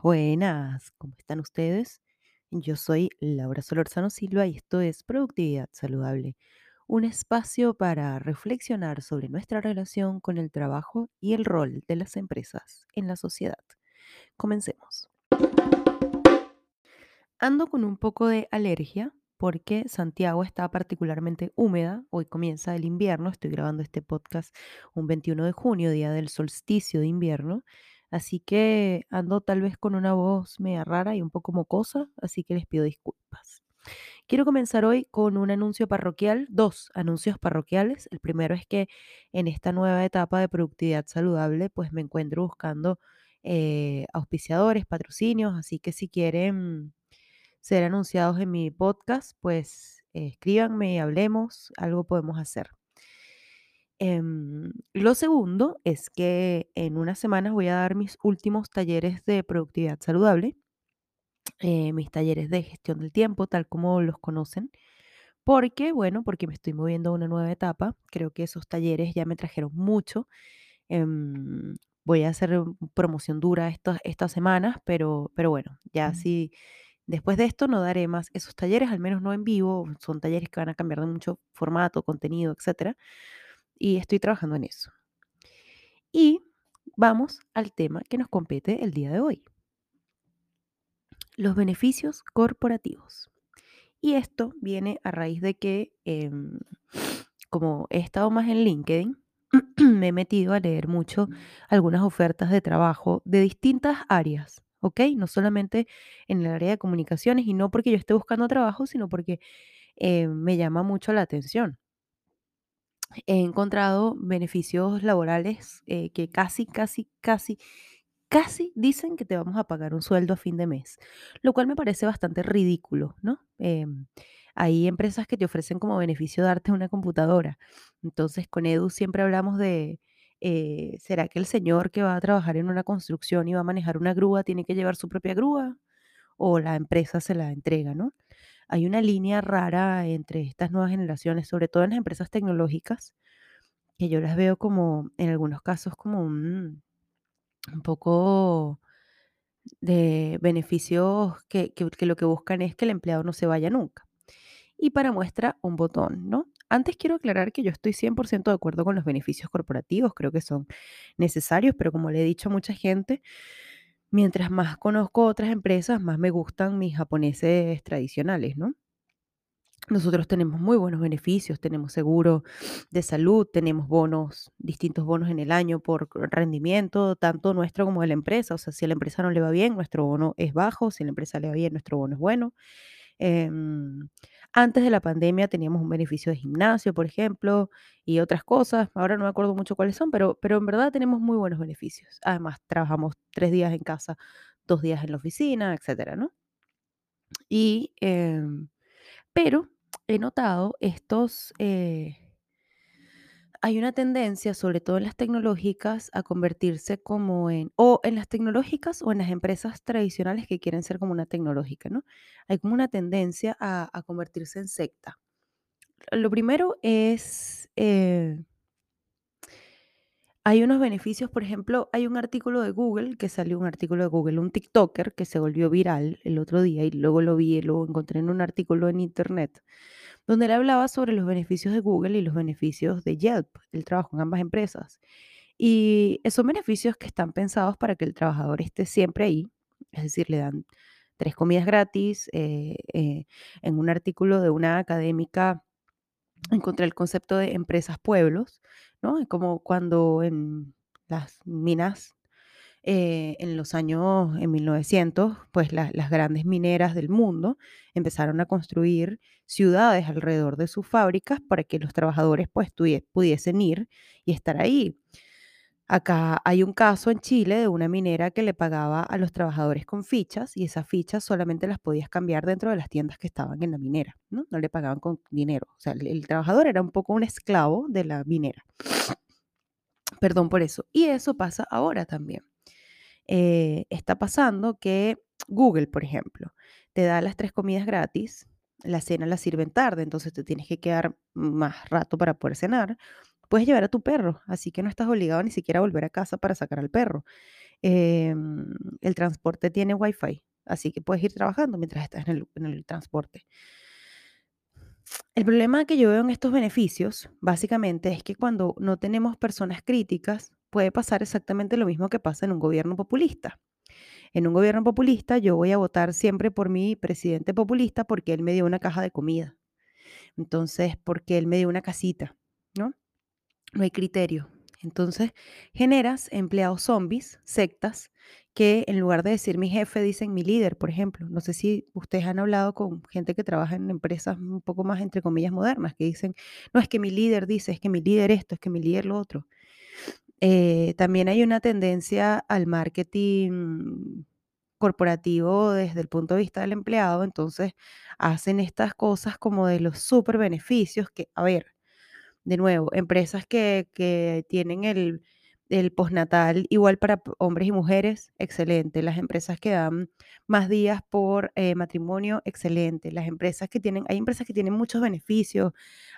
Buenas, buenas, ¿cómo están ustedes? Yo soy Laura Solorzano Silva y esto es Productividad Saludable, un espacio para reflexionar sobre nuestra relación con el trabajo y el rol de las empresas en la sociedad. Comencemos. Ando con un poco de alergia porque Santiago está particularmente húmeda. Hoy comienza el invierno. Estoy grabando este podcast un 21 de junio, día del solsticio de invierno. Así que ando tal vez con una voz media rara y un poco mocosa, así que les pido disculpas. Quiero comenzar hoy con un anuncio parroquial, dos anuncios parroquiales. El primero es que en esta nueva etapa de productividad saludable, pues me encuentro buscando eh, auspiciadores, patrocinios, así que si quieren ser anunciados en mi podcast, pues eh, escríbanme y hablemos, algo podemos hacer. Em, lo segundo es que en unas semanas voy a dar mis últimos talleres de productividad saludable, eh, mis talleres de gestión del tiempo, tal como los conocen. Porque, bueno, porque me estoy moviendo a una nueva etapa. Creo que esos talleres ya me trajeron mucho. Em, voy a hacer promoción dura estas, estas semanas, pero, pero bueno, ya sí, después de esto no daré más esos talleres, al menos no en vivo. Son talleres que van a cambiar de mucho formato, contenido, etcétera y estoy trabajando en eso. Y vamos al tema que nos compete el día de hoy. Los beneficios corporativos. Y esto viene a raíz de que, em, como he estado más en LinkedIn, me he metido a leer mucho algunas ofertas de trabajo de distintas áreas, ¿ok? No solamente en el área de comunicaciones y no porque yo esté buscando trabajo, sino porque eh, me llama mucho la atención he encontrado beneficios laborales eh, que casi, casi, casi, casi dicen que te vamos a pagar un sueldo a fin de mes, lo cual me parece bastante ridículo, ¿no? Em, hay empresas que te ofrecen como beneficio darte una computadora. Entonces, con Edu siempre hablamos de, eh, ¿será que el señor que va a trabajar en una construcción y va a manejar una grúa tiene que llevar su propia grúa? ¿O la empresa se la entrega, ¿no? Hay una línea rara entre estas nuevas generaciones, sobre todo en las empresas tecnológicas, que yo las veo como, en algunos casos, como un, un poco de beneficios que lo que buscan es que el empleado no se vaya nunca. Y para muestra, un botón, ¿no? Antes quiero aclarar que yo estoy 100% de acuerdo con los beneficios corporativos, creo que son necesarios, pero como le he dicho a mucha gente, Mientras más conozco otras empresas, más me gustan mis japoneses tradicionales, ¿no? Nosotros tenemos muy buenos beneficios, tenemos seguro de salud, tenemos bonos, distintos bonos en el año por rendimiento, tanto nuestro como de la empresa. O sea, si a la empresa no le va bien, nuestro bono es bajo, si a la empresa le va bien, nuestro bono es bueno. Em, antes de la pandemia teníamos un beneficio de gimnasio, por ejemplo, y otras cosas. Ahora no me acuerdo mucho cuáles son, pero, pero en verdad tenemos muy buenos beneficios. Además, trabajamos tres días en casa, dos días en la oficina, etcétera, ¿no? Y, em, pero he notado estos, eh, hay una tendencia, sobre todo en las tecnológicas, a convertirse como en, o en las tecnológicas o en las empresas tradicionales que quieren ser como una tecnológica, ¿no? Hay como una tendencia a, convertirse en secta. Lo primero es, eh, hay unos beneficios, por ejemplo, hay un artículo de Google, que salió un artículo de Google, un TikToker que se volvió viral el otro día y luego lo vi, lo encontré en un artículo en internet donde él hablaba sobre los beneficios de Google y los beneficios de Yelp, el trabajo en ambas empresas. Y son beneficios que están pensados para que el trabajador esté siempre ahí, es decir, le dan tres comidas gratis. Eh, eh, en un artículo de una académica encontré el concepto de empresas pueblos, ¿no? Como cuando en las minas eh, en los años, en 1900, pues las grandes mineras del mundo empezaron a construir ciudades alrededor de sus fábricas para que los trabajadores pues pudiesen ir y estar ahí. Acá hay un caso en Chile de una minera que le pagaba a los trabajadores con fichas y esas fichas solamente las podías cambiar dentro de las tiendas que estaban en la minera, ¿no? No le pagaban con dinero. O sea, el, trabajador era un poco un esclavo de la minera. Perdón por eso. Y eso pasa ahora también. Eh, está pasando que Google, por ejemplo, te da las tres comidas gratis, la cena la sirven tarde, entonces te tienes que quedar más rato para poder cenar. Puedes llevar a tu perro, así que no estás obligado ni siquiera a volver a casa para sacar al perro. em, el transporte tiene wifi, así que puedes ir trabajando mientras estás en el, en el transporte. El problema que yo veo en estos beneficios, básicamente, es que cuando no tenemos personas críticas, puede pasar exactamente lo mismo que pasa en un gobierno populista. En un gobierno populista, yo voy a votar siempre por mi presidente populista porque él me dio una caja de comida. Entonces, porque él me dio una casita, ¿no? No hay criterio. Entonces, generas empleados zombies, sectas, que en lugar de decir mi jefe, dicen mi líder, por ejemplo. No sé si ustedes han hablado con gente que trabaja en empresas un poco más, entre comillas, modernas, que dicen, no es que mi líder dice, es que mi líder esto, es que mi líder lo otro. Eh, también hay una tendencia al marketing corporativo desde el punto de vista del empleado, entonces hacen estas cosas como de los super beneficios que, a ver, de nuevo, empresas que, que tienen el, el postnatal igual para hombres y mujeres, excelente. Las empresas que dan más días por eh, matrimonio, excelente. Las empresas que tienen, hay empresas que tienen muchos beneficios,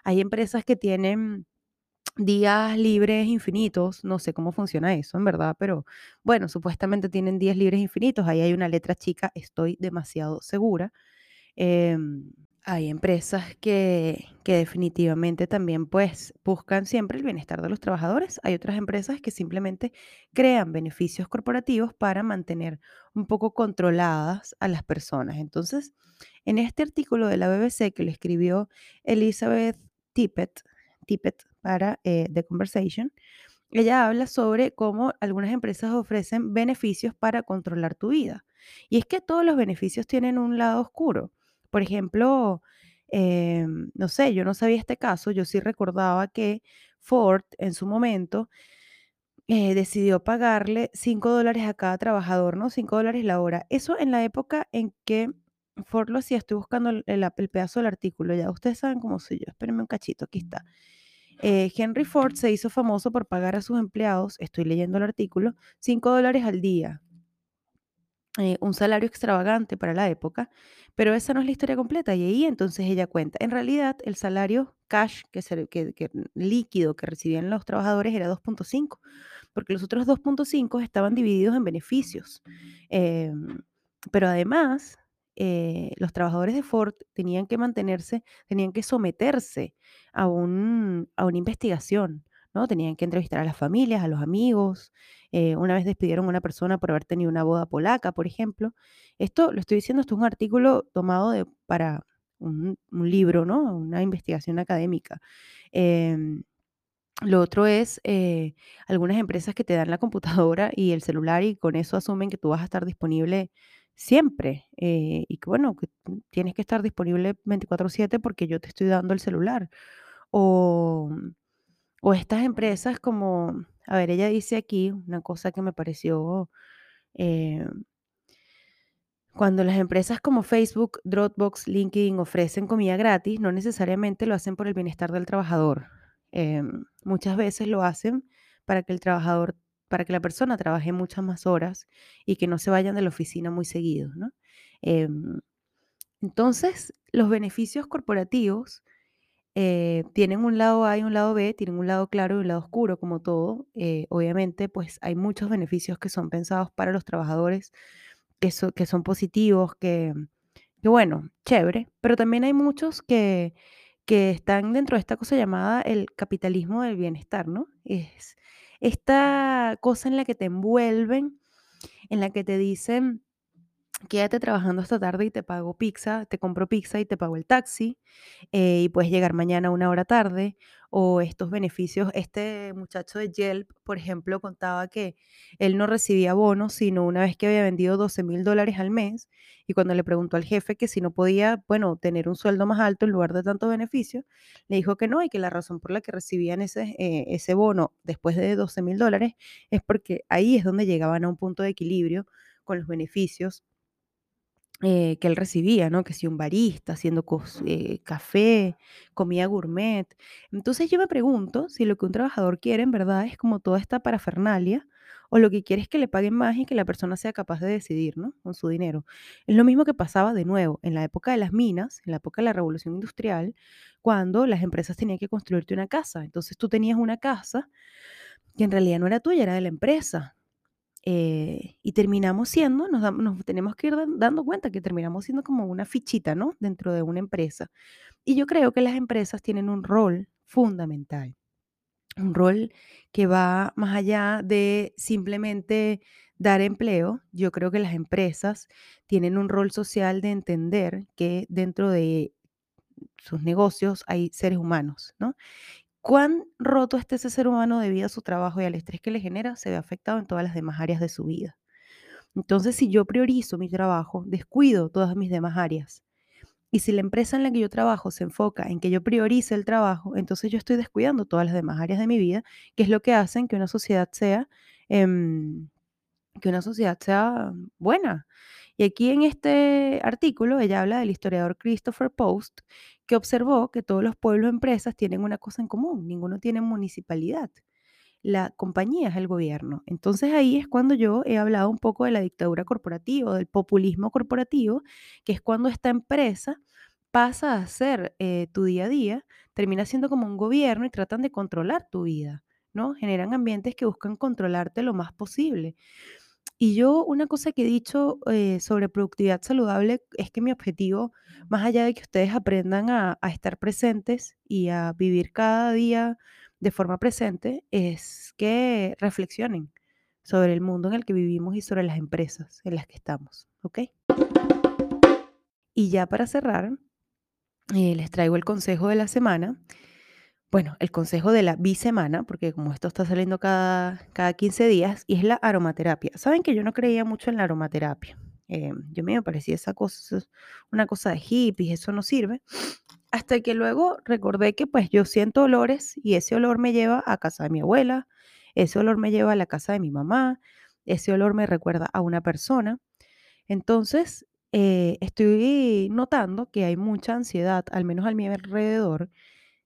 hay empresas que tienen días libres infinitos, no sé cómo funciona eso en verdad, pero bueno, supuestamente tienen días libres infinitos, ahí hay una letra chica, estoy demasiado segura. Em, hay empresas que, que definitivamente también pues buscan siempre el bienestar de los trabajadores. Hay otras empresas que simplemente crean beneficios corporativos para mantener un poco controladas a las personas. Entonces, en este artículo de la BBC que lo escribió Elizabeth Tippett, Tippett para eh, The Conversation, ella habla sobre cómo algunas empresas ofrecen beneficios para controlar tu vida. Y es que todos los beneficios tienen un lado oscuro. Por ejemplo, em, no sé, yo no sabía este caso, yo sí recordaba que Ford en su momento eh, decidió pagarle 5 dólares a cada trabajador, ¿no? 5 dólares la hora. Eso en la época en que Ford lo hacía, estoy buscando el, el- el pedazo del artículo, ya ustedes saben cómo soy yo, espérenme un cachito, aquí está. Eh, Henry Ford se hizo famoso por pagar a sus empleados, estoy leyendo el artículo, 5 dólares al día, eh, un salario extravagante para la época, pero esa no es la historia completa. Y ahí entonces ella cuenta, en realidad el salario cash, que, se- que- que líquido que recibían los trabajadores era 2.5, porque los otros 2.5 estaban divididos en beneficios. Em, pero además, eh, los trabajadores de Ford tenían que mantenerse, tenían que someterse a, un, una investigación, ¿no? Tenían que entrevistar a las familias, a los amigos. eh, una vez despidieron a una persona por haber tenido una boda polaca, por ejemplo. Esto lo estoy diciendo, esto es un artículo tomado para un, un libro, ¿no? Una investigación académica. Em, lo otro es eh, algunas empresas que te dan la computadora y el celular y con eso asumen que tú vas a estar disponible siempre eh, y que bueno, que tienes que estar disponible 24/7 porque yo te estoy dando el celular. O, o estas empresas como, a ver, ella dice aquí una cosa que me pareció, eh, cuando las empresas como Facebook, Dropbox, LinkedIn ofrecen comida gratis, no necesariamente lo hacen por el bienestar del trabajador. Em, muchas veces lo hacen para que el trabajador, para que la persona trabaje muchas más horas y que no se vayan de la oficina muy seguido, ¿no? Em, entonces, los beneficios corporativos eh, tienen un lado A y un lado B, tienen un lado claro y un lado oscuro, como todo. Eh, obviamente, pues hay muchos beneficios que son pensados para los trabajadores, que, so- que son positivos, que, que bueno, chévere, pero también hay muchos que, que están dentro de esta cosa llamada el capitalismo del bienestar, ¿no? Es esta cosa en la que te envuelven, en la que te dicen quédate trabajando hasta tarde y te pago pizza, te compro pizza y te pago el taxi, eh, y puedes llegar mañana una hora tarde, o estos beneficios. Este muchacho de Yelp, por ejemplo, contaba que él no recibía bonos, sino una vez que había vendido doce mil dólares al mes, y cuando le preguntó al jefe que si no podía, bueno, tener un sueldo más alto en lugar de tanto beneficio, le dijo que no, y que la razón por la que recibían ese, eh, ese bono después de doce mil dólares es porque ahí es donde llegaban a un punto de equilibrio con los beneficios eh, que él recibía, ¿no? Que si un barista haciendo eh, café, comida gourmet. Entonces yo me pregunto si lo que un trabajador quiere en verdad es como toda esta parafernalia o lo que quiere es que le paguen más y que la persona sea capaz de decidir, ¿no? Con su dinero. Es lo mismo que pasaba de nuevo en la época de las minas, en la época de la revolución industrial, cuando las empresas tenían que construirte una casa. Entonces tú tenías una casa que en realidad no era tuya, era de la empresa eh, y terminamos siendo, nos, nos tenemos que ir dan- dando cuenta que terminamos siendo como una fichita, ¿no? Dentro de una empresa. Y yo creo que las empresas tienen un rol fundamental, un rol que va más allá de simplemente dar empleo. Yo creo que las empresas tienen un rol social de entender que dentro de sus negocios hay seres humanos, ¿no? Cuán roto esté ese ser humano debido a su trabajo y al estrés que le genera, se ve afectado en todas las demás áreas de su vida. Entonces, si yo priorizo mi trabajo, descuido todas mis demás áreas. Y si la empresa en la que yo trabajo se enfoca en que yo priorice el trabajo, entonces yo estoy descuidando todas las demás áreas de mi vida, que es lo que hacen que una sociedad sea, em, que una sociedad sea buena. Y aquí en este artículo ella habla del historiador Christopher Post, que observó que todos los pueblos y empresas tienen una cosa en común, ninguno tiene municipalidad la compañía es el gobierno. Entonces ahí es cuando yo he hablado un poco de la dictadura corporativa, del populismo corporativo, que es cuando esta empresa pasa a ser eh, tu día a día, termina siendo como un gobierno y tratan de controlar tu vida, ¿no? Generan ambientes que buscan controlarte lo más posible. Y yo una cosa que he dicho eh, sobre productividad saludable es que mi objetivo, más allá de que ustedes aprendan a, a estar presentes y a vivir cada día de forma presente, es que reflexionen sobre el mundo en el que vivimos y sobre las empresas en las que estamos, ¿ok? Y ya para cerrar, eh, les traigo el consejo de la semana. Bueno, el consejo de la bisemana, porque como esto está saliendo cada, cada 15 días, y es la aromaterapia. Saben que yo no creía mucho en la aromaterapia. Eh, yo me parecía esa cosa, una cosa de hippies, eso no sirve. Hasta que luego recordé que pues yo siento olores y ese olor me lleva a casa de mi abuela, ese olor me lleva a la casa de mi mamá, ese olor me recuerda a una persona. Entonces, eh, estoy notando que hay mucha ansiedad, al menos a mi alrededor,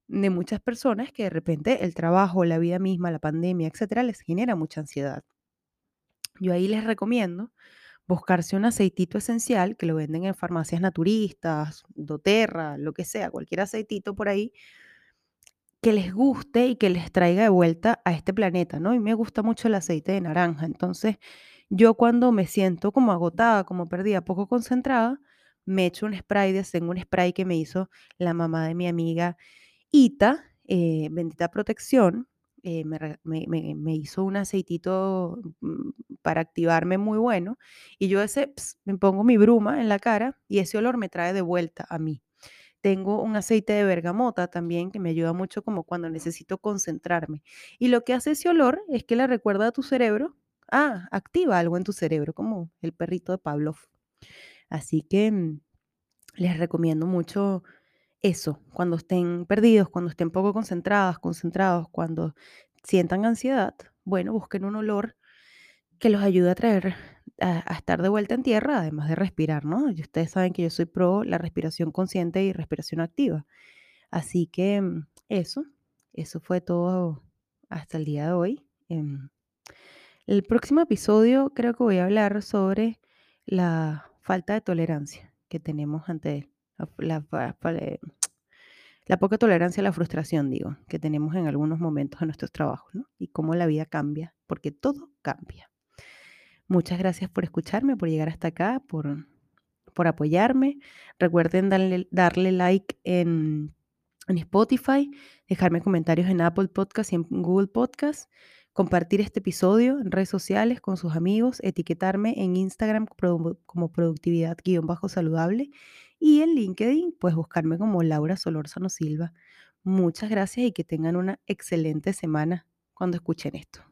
de muchas personas que de repente el trabajo, la vida misma, la pandemia, etcétera, les genera mucha ansiedad. Yo ahí les recomiendo buscarse un aceitito esencial que lo venden en farmacias naturistas, doTERRA, lo que sea, cualquier aceitito por ahí que les guste y que les traiga de vuelta a este planeta, ¿no? Y me gusta mucho el aceite de naranja. Entonces, yo cuando me siento como agotada, como perdida, poco concentrada, me echo un spray tengo un spray que me hizo la mamá de mi amiga Ita, eh, bendita protección, eh, me, hizo un aceitito mm, para activarme muy bueno y yo ese me pongo mi bruma en la cara y ese olor me trae de vuelta a mí. Tengo un aceite de bergamota también que me ayuda mucho como cuando necesito concentrarme. Y lo que hace ese olor es que le recuerda a tu cerebro, ah, activa algo en tu cerebro, como el perrito de Pavlov. Así que mm, les recomiendo mucho eso, cuando estén perdidos, cuando estén poco concentradas, concentrados, cuando sientan ansiedad, bueno, busquen un olor que los ayude a traer, a, estar de vuelta en tierra, además de respirar, ¿no? Y ustedes saben que yo soy pro la respiración consciente y respiración activa. Así que mm, eso, eso fue todo hasta el día de hoy. Em, el próximo episodio creo que voy a hablar sobre la falta de tolerancia que tenemos ante la, poca tolerancia a la frustración, digo, que tenemos en algunos momentos en nuestros trabajos, ¿no? Y cómo la vida cambia, porque todo cambia. Muchas gracias por escucharme, por llegar hasta acá, por, por apoyarme. Recuerden darle, darle like en, en Spotify, dejarme comentarios en Apple Podcast y en Google Podcast, compartir este episodio en redes sociales con sus amigos, etiquetarme en Instagram como productividad-saludable y en LinkedIn, pues buscarme como Laura Solórzano Silva. Muchas gracias y que tengan una excelente semana cuando escuchen esto.